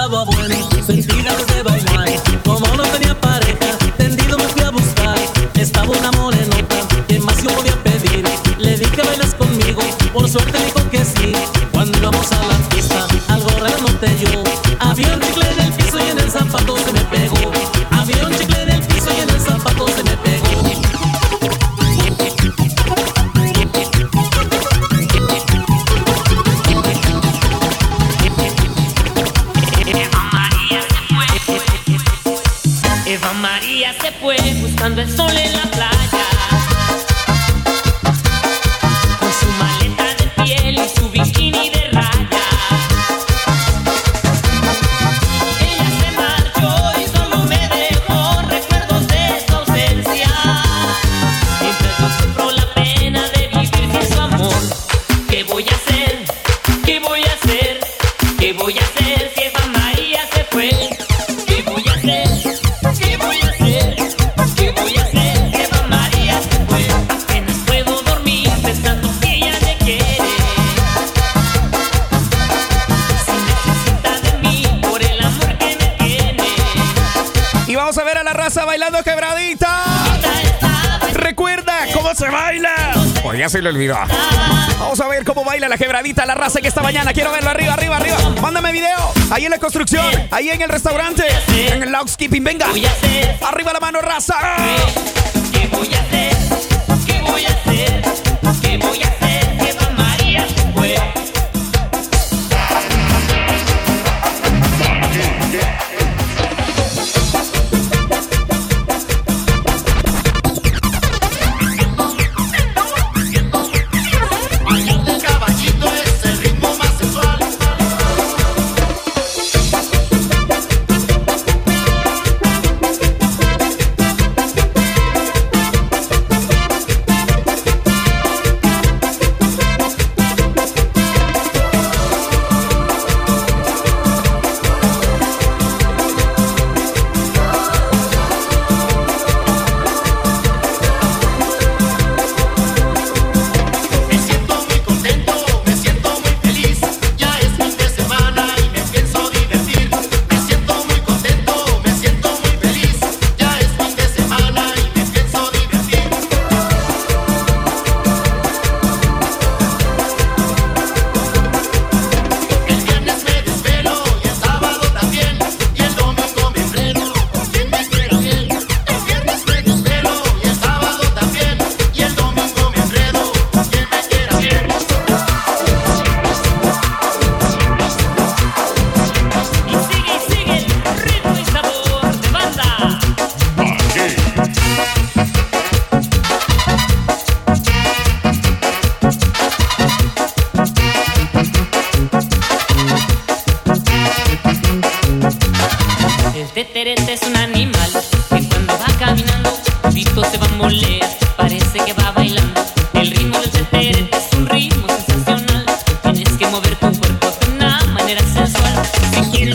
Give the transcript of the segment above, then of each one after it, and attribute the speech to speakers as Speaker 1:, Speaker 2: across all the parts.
Speaker 1: sabor
Speaker 2: bueno, sentido de bailar.
Speaker 3: Eva María se fue buscando el sol en la playa.
Speaker 4: bailando quebradita. Recuerda cómo se baila. Pues ya se le. Vamos a ver cómo baila la quebradita, la raza que esta mañana. Quiero verlo arriba, arriba, arriba. Mándame video. Ahí en la construcción, ahí en el restaurante, en el skipping Venga. Arriba la mano, raza.
Speaker 3: ¿Qué voy a hacer?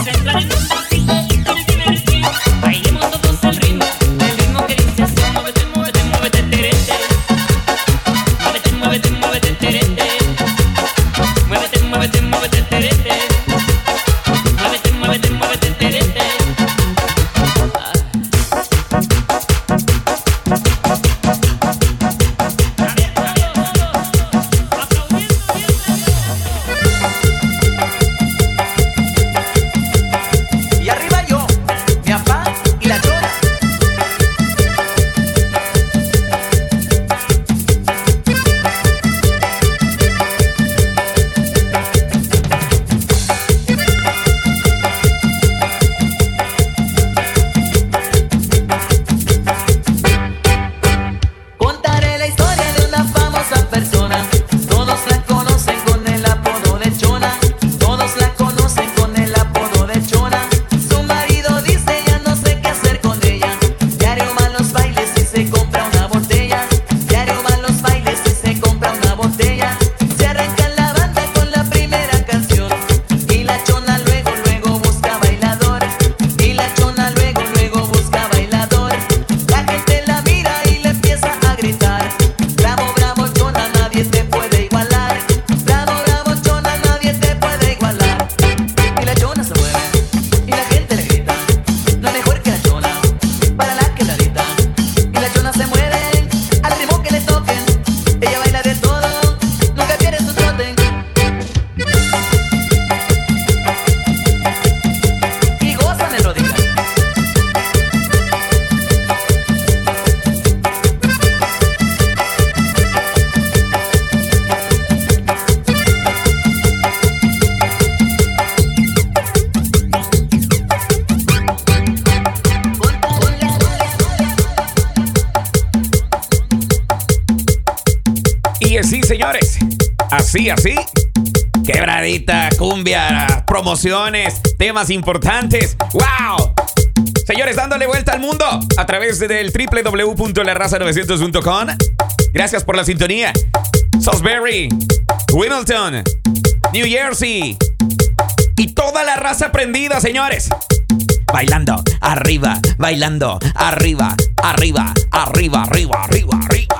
Speaker 3: muévete, muévete, muévete, muévete, muévete, muévete,
Speaker 5: muévete, muévete, muévete, muévete, muévete, muévete,
Speaker 6: muévete, así, así. Quebradita, cumbia, promociones, temas importantes. ¡Wow! Señores, dándole vuelta al mundo a través del www.larraza900.com. Gracias por la sintonía. Salisbury, Wimbledon, New Jersey y toda la raza prendida, señores. Bailando, arriba, bailando, arriba, arriba, arriba, arriba, arriba, arriba.